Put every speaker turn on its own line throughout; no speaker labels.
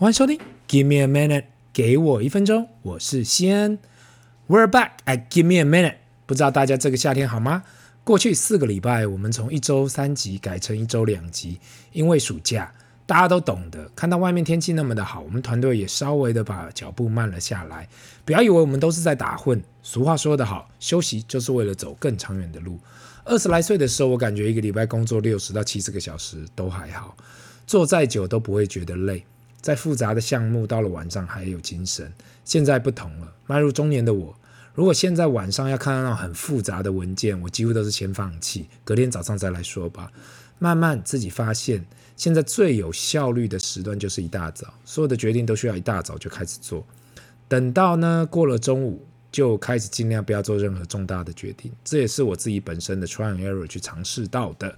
欢迎收听，Give me a minute，给我一分钟，我是西恩。We're back at Give me a minute。不知道大家这个夏天好吗？过去四个礼拜，我们从一周三集改成一周两集，因为暑假，大家都懂得。看到外面天气那么的好，我们团队也稍微的把脚步慢了下来。不要以为我们都是在打混。俗话说得好，休息就是为了走更长远的路。二十来岁的时候，我感觉一个礼拜工作六十到七十个小时都还好，做再久都不会觉得累。再复杂的项目，到了晚上还有精神。现在不同了，迈入中年的我，如果现在晚上要看到那种很复杂的文件，我几乎都是先放弃，隔天早上再来说吧。慢慢自己发现，现在最有效率的时段就是一大早，所有的决定都需要一大早就开始做。等到呢过了中午，就开始尽量不要做任何重大的决定。这也是我自己本身的 try and error 去尝试到的。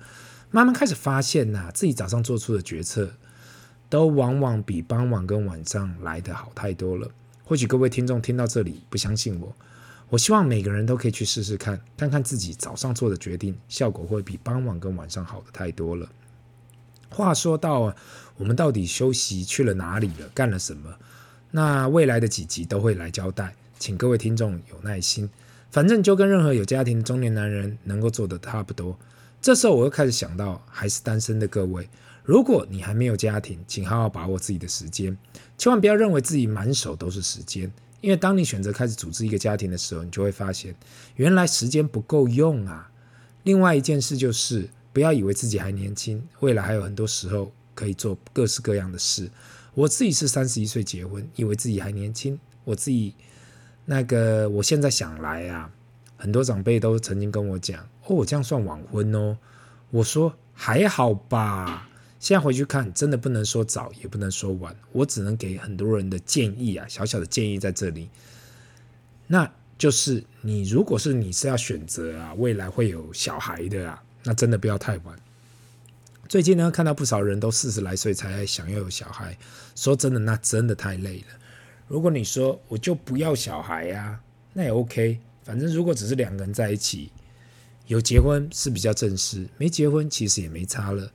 慢慢开始发现呐、自己早上做出的决策。都往往比傍晚跟晚上来得好太多了。或许各位听众听到这里不相信我，我希望每个人都可以去试试看，看看自己早上做的决定效果会比傍晚跟晚上好的太多了。话说到啊，我们到底休息去了哪里了，干了什么？那未来的几集都会来交代，请各位听众有耐心。反正就跟任何有家庭的中年男人能够做的差不多。这时候我又开始想到，还是单身的各位。如果你还没有家庭，请好好把握自己的时间，千万不要认为自己满手都是时间。因为当你选择开始组织一个家庭的时候，你就会发现，原来时间不够用啊。另外一件事就是，不要以为自己还年轻，未来还有很多时候可以做各式各样的事。我自己是三十一岁结婚，以为自己还年轻。我自己那个，我现在想来啊，很多长辈都曾经跟我讲：“哦，我这样算晚婚哦。”我说：“还好吧。”现在回去看，真的不能说早，也不能说晚，我只能给很多人的建议啊，小小的建议在这里。那就是你如果是你是要选择啊，未来会有小孩的啊，那真的不要太晚。最近呢，看到不少人都四十来岁才想要有小孩，说真的，那真的太累了。如果你说我就不要小孩呀，那也 OK，反正如果只是两个人在一起，有结婚是比较正式，没结婚其实也没差了。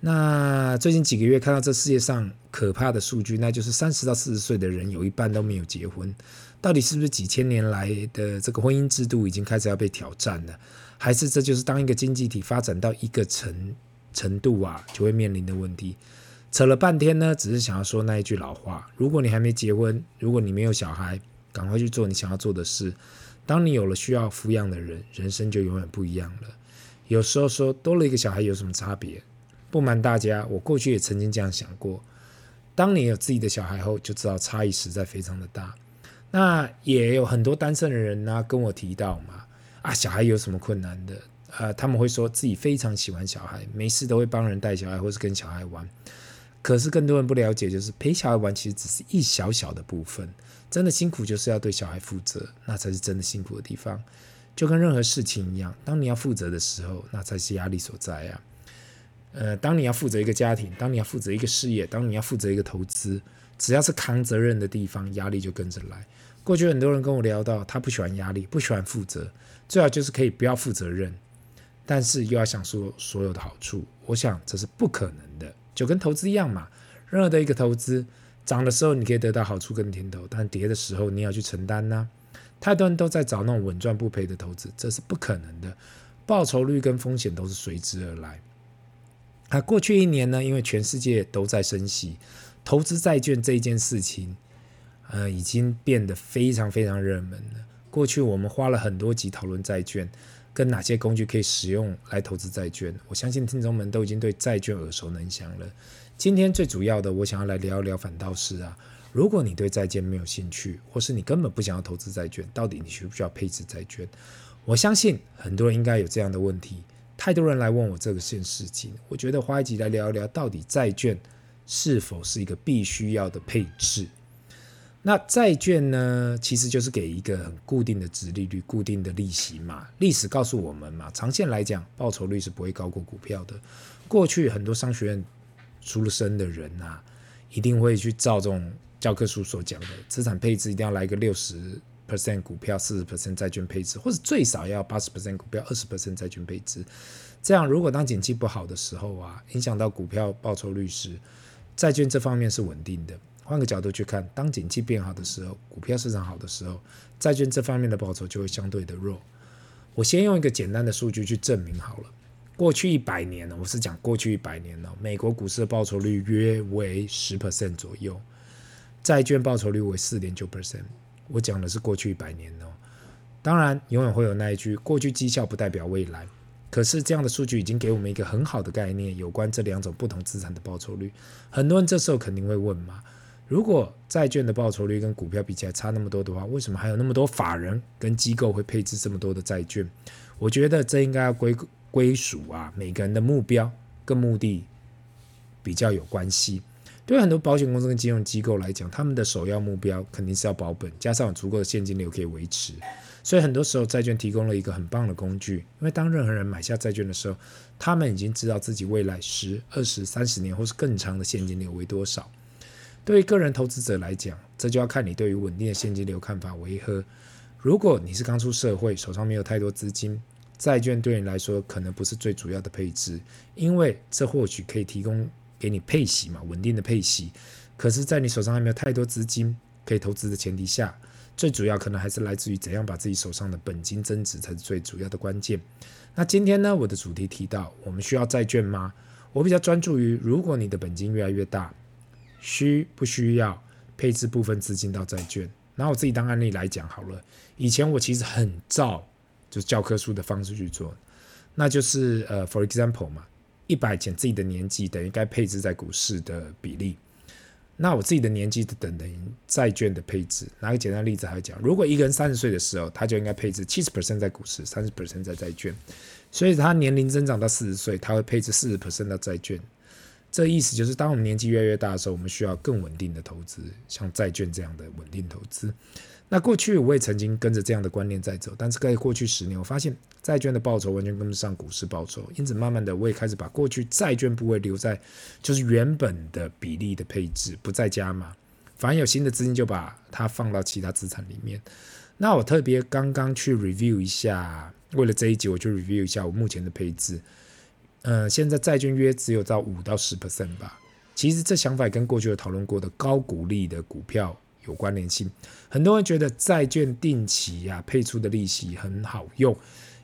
那最近几个月看到这世界上可怕的数据，那就是三十到四十岁的人有一半都没有结婚。到底是不是几千年来的这个婚姻制度已经开始要被挑战了？还是这就是当一个经济体发展到一个程程度啊，就会面临的问题？扯了半天呢，只是想要说那一句老话：如果你还没结婚，如果你没有小孩，赶快去做你想要做的事。当你有了需要抚养的人，人生就永远不一样了。有时候说多了一个小孩有什么差别？不瞒大家，我过去也曾经这样想过。当你有自己的小孩后，就知道差异实在非常的大。那也有很多单身的人呢、跟我提到嘛，啊，小孩有什么困难的？呃，他们会说自己非常喜欢小孩，没事都会帮人带小孩，或是跟小孩玩。可是更多人不了解，就是陪小孩玩其实只是一小小的部分。真的辛苦就是要对小孩负责，那才是真的辛苦的地方。就跟任何事情一样，当你要负责的时候，那才是压力所在啊。呃，当你要负责一个家庭，当你要负责一个事业，当你要负责一个投资，只要是扛责任的地方，压力就跟着来。过去很多人跟我聊到，他不喜欢压力，不喜欢负责，最好就是可以不要负责任，但是又要享受所有的好处。我想这是不可能的，就跟投资一样嘛。任何的一个投资，涨的时候你可以得到好处跟甜头，但跌的时候你要去承担呐、太多人都在找那种稳赚不赔的投资，这是不可能的，报酬率跟风险都是随之而来。啊，过去一年呢，因为全世界都在升息，投资债券这一件事情，呃，已经变得非常非常热门了。过去我们花了很多集讨论债券，跟哪些工具可以使用来投资债券。我相信听众们都已经对债券耳熟能详了。今天最主要的，我想要来聊一聊，反倒是啊，如果你对债券没有兴趣，或是你根本不想要投资债券，到底你需不需要配置债券？我相信很多人应该有这样的问题。太多人来问我这个件事情，我觉得花一集来聊一聊，到底债券是否是一个必须要的配置？那债券呢，其实就是给一个很固定的殖利率、固定的利息嘛。历史告诉我们嘛，长线来讲，报酬率是不会高过股票的。过去很多商学院出了身的人呐、啊，一定会去照这种教科书所讲的资产配置，一定要来个六十。Percent 股票，四十 percent 债券配置，或者最少要八十 percent 股票，二十 percent 债券配置。这样，如果当景气不好的时候啊，影响到股票报酬率时，债券这方面是稳定的。换个角度去看，当景气变好的时候，股票市场好的时候，债券这方面的报酬就会相对的弱。我先用一个简单的数据去证明好了。过去一百年呢，我是讲过去一百年呢，美国股市的报酬率约为十 percent 左右，债券报酬率为四点九 percent。我讲的是过去一百年哦。当然，永远会有那一句，过去绩效不代表未来。可是这样的数据已经给我们一个很好的概念，有关这两种不同资产的报酬率。很多人这时候肯定会问嘛。如果债券的报酬率跟股票比起来差那么多的话，为什么还有那么多法人跟机构会配置这么多的债券？我觉得这应该要归归属啊，每个人的目标跟目的比较有关系。对很多保险公司跟金融机构来讲，他们的首要目标肯定是要保本，加上有足够的现金流可以维持。所以很多时候债券提供了一个很棒的工具，因为当任何人买下债券的时候，他们已经知道自己未来十、二十、三十年或是更长的现金流为多少。对于个人投资者来讲，这就要看你对于稳定的现金流看法为何。如果你是刚出社会，手上没有太多资金，债券对你来说可能不是最主要的配置，因为这或许可以提供给你配息嘛，稳定的配息。可是，在你手上还没有太多资金可以投资的前提下，最主要可能还是来自于怎样把自己手上的本金增值才是最主要的关键。那今天呢，我的主题提到，我们需要债券吗？我比较专注于，如果你的本金越来越大。需不需要配置部分资金到债券？拿我自己当案例来讲好了。以前我其实很照就教科书的方式去做，那就是呃，for example 嘛，一百减自己的年纪等于该配置在股市的比例。那我自己的年纪等等于债券的配置。拿个简单例子来讲，如果一个人三十岁的时候，他就应该配置七十 percent 在股市，三十 percent 在债券。所以他年龄增长到四十岁，他会配置四十 percent 到债券。这意思就是，当我们年纪越来越大的时候，我们需要更稳定的投资，像债券这样的稳定投资。那过去我也曾经跟着这样的观念在走，但是在过去十年，我发现债券的报酬完全跟不上股市报酬，因此慢慢的我也开始把过去债券部位留在就是原本的比例的配置，不再加码。反而有新的资金就把它放到其他资产里面。那我特别刚刚去 review 一下，为了这一集，我就 review 一下我目前的配置。呃，现在债券约只有到五到十 percent 吧。其实这想法跟过去有讨论过的高股利的股票有关联性。很多人觉得债券定期呀、配出的利息很好用，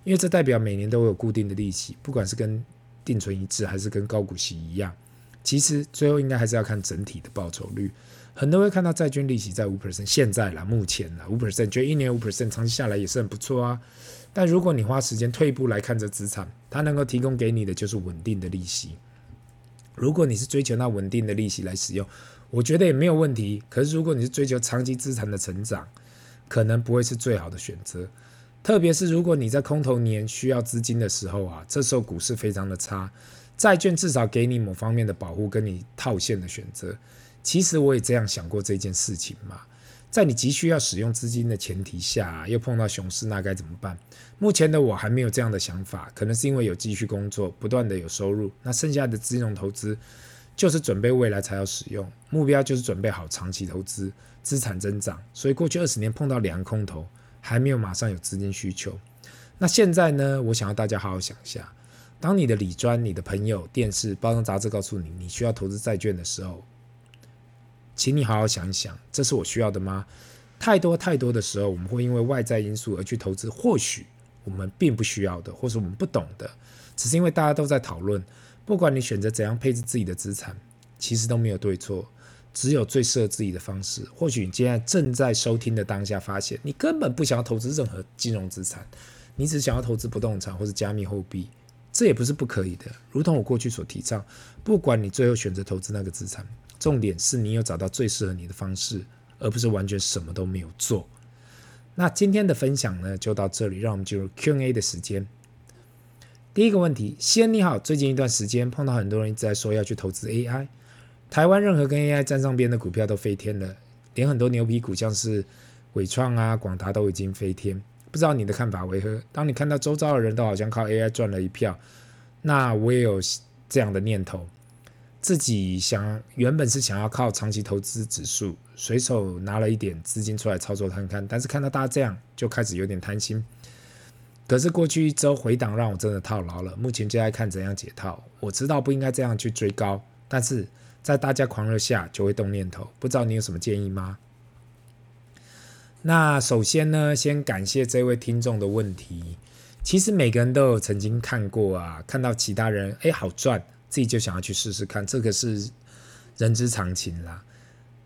因为这代表每年都有固定的利息，不管是跟定存一致还是跟高股息一样。其实最后应该还是要看整体的报酬率。很多人会看到债券利息在五 percent，现在啦，目前啦五 percent，觉得一年五 percent，长期下来也是很不错啊。但如果你花时间退一步来看这资产，它能够提供给你的就是稳定的利息。如果你是追求那稳定的利息来使用，我觉得也没有问题。可是如果你是追求长期资产的成长，可能不会是最好的选择。特别是如果你在空头年需要资金的时候啊，这时候股市非常的差，债券至少给你某方面的保护，跟你套现的选择。其实我也这样想过这件事情嘛。在你急需要使用资金的前提下，又碰到熊市，那该怎么办？目前的我还没有这样的想法，可能是因为有继续工作，不断的有收入，那剩下的金融投资就是准备未来才要使用，目标就是准备好长期投资，资产增长。所以过去二十年碰到两个空头，还没有马上有资金需求。那现在呢？我想要大家好好想一下，当你的理专、你的朋友、电视、包装杂志告诉你你需要投资债券的时候，请你好好想一想，这是我需要的吗？太多太多的时候，我们会因为外在因素而去投资，或许我们并不需要的，或是我们不懂的，只是因为大家都在讨论。不管你选择怎样配置自己的资产，其实都没有对错，只有最适合自己的方式。或许你现在正在收听的当下，发现你根本不想要投资任何金融资产，你只想要投资不动产或是加密货币，这也不是不可以的。如同我过去所提倡，不管你最后选择投资那个资产。重点是你有找到最适合你的方式，而不是完全什么都没有做。那今天的分享呢，就到这里，让我们进入 Q&A 的时间。第一个问题，西恩你好，最近一段时间碰到很多人一直在说要去投资 AI，台湾任何跟 AI 沾上边的股票都飞天了，连很多牛皮股像是伟创啊、广达都已经飞天。不知道你的看法为何？当你看到周遭的人都好像靠 AI 赚了一票，那我也有这样的念头。自己想原本是想要靠长期投资指数，随手拿了一点资金出来操作看看，但是看到大家这样，就开始有点贪心。可是过去一周回档让我真的套牢了，目前就在看怎样解套。我知道不应该这样去追高，但是在大家狂热下就会动念头。不知道你有什么建议吗？那首先呢，先感谢这位听众的问题。其实每个人都有曾经看过啊，看到其他人哎好赚，自己就想要去试试看，这个是人之常情啦。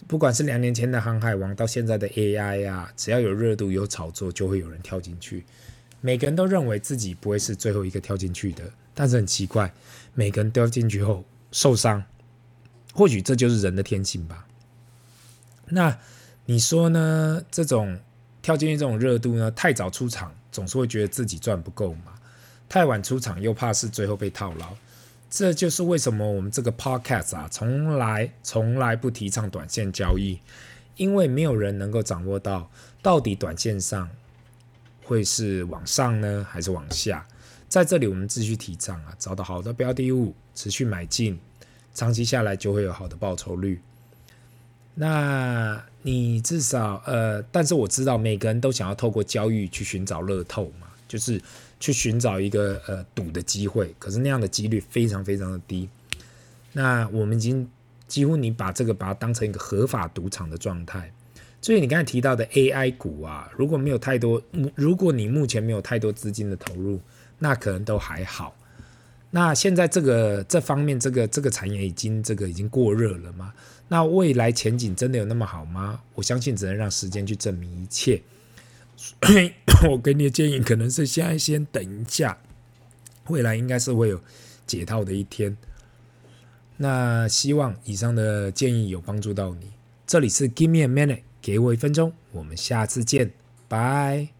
不管是两年前的航海王，到现在的 AI 啊，只要有热度、有炒作，就会有人跳进去。每个人都认为自己不会是最后一个跳进去的，但是很奇怪，每个人掉进去后受伤，或许这就是人的天性吧。那你说呢？这种跳进去这种热度呢，太早出场。总是会觉得自己赚不够嘛，太晚出场又怕是最后被套牢，这就是为什么我们这个 podcast 啊，从来从来不提倡短线交易，因为没有人能够掌握到到底短线上会是往上呢，还是往下。在这里我们继续提倡啊，找到好的标的物，持续买进，长期下来就会有好的报酬率。那你至少呃，但是我知道每个人都想要透过交易去寻找乐透嘛，就是去寻找一个呃赌的机会，可是那样的几率非常非常的低。那我们已经几乎你把这个把它当成一个合法赌场的状态。所以你刚才提到的 AI 股啊，如果没有太多，如果你目前没有太多资金的投入，那可能都还好。那现在这个这方面这个这个产业已经这个已经过热了吗？那未来前景真的有那么好吗？我相信只能让时间去证明一切。我给你的建议可能是现在先等一下，未来应该是会有解套的一天。那希望以上的建议有帮助到你。这里是 Give me a minute，给我一分钟，我们下次见，拜。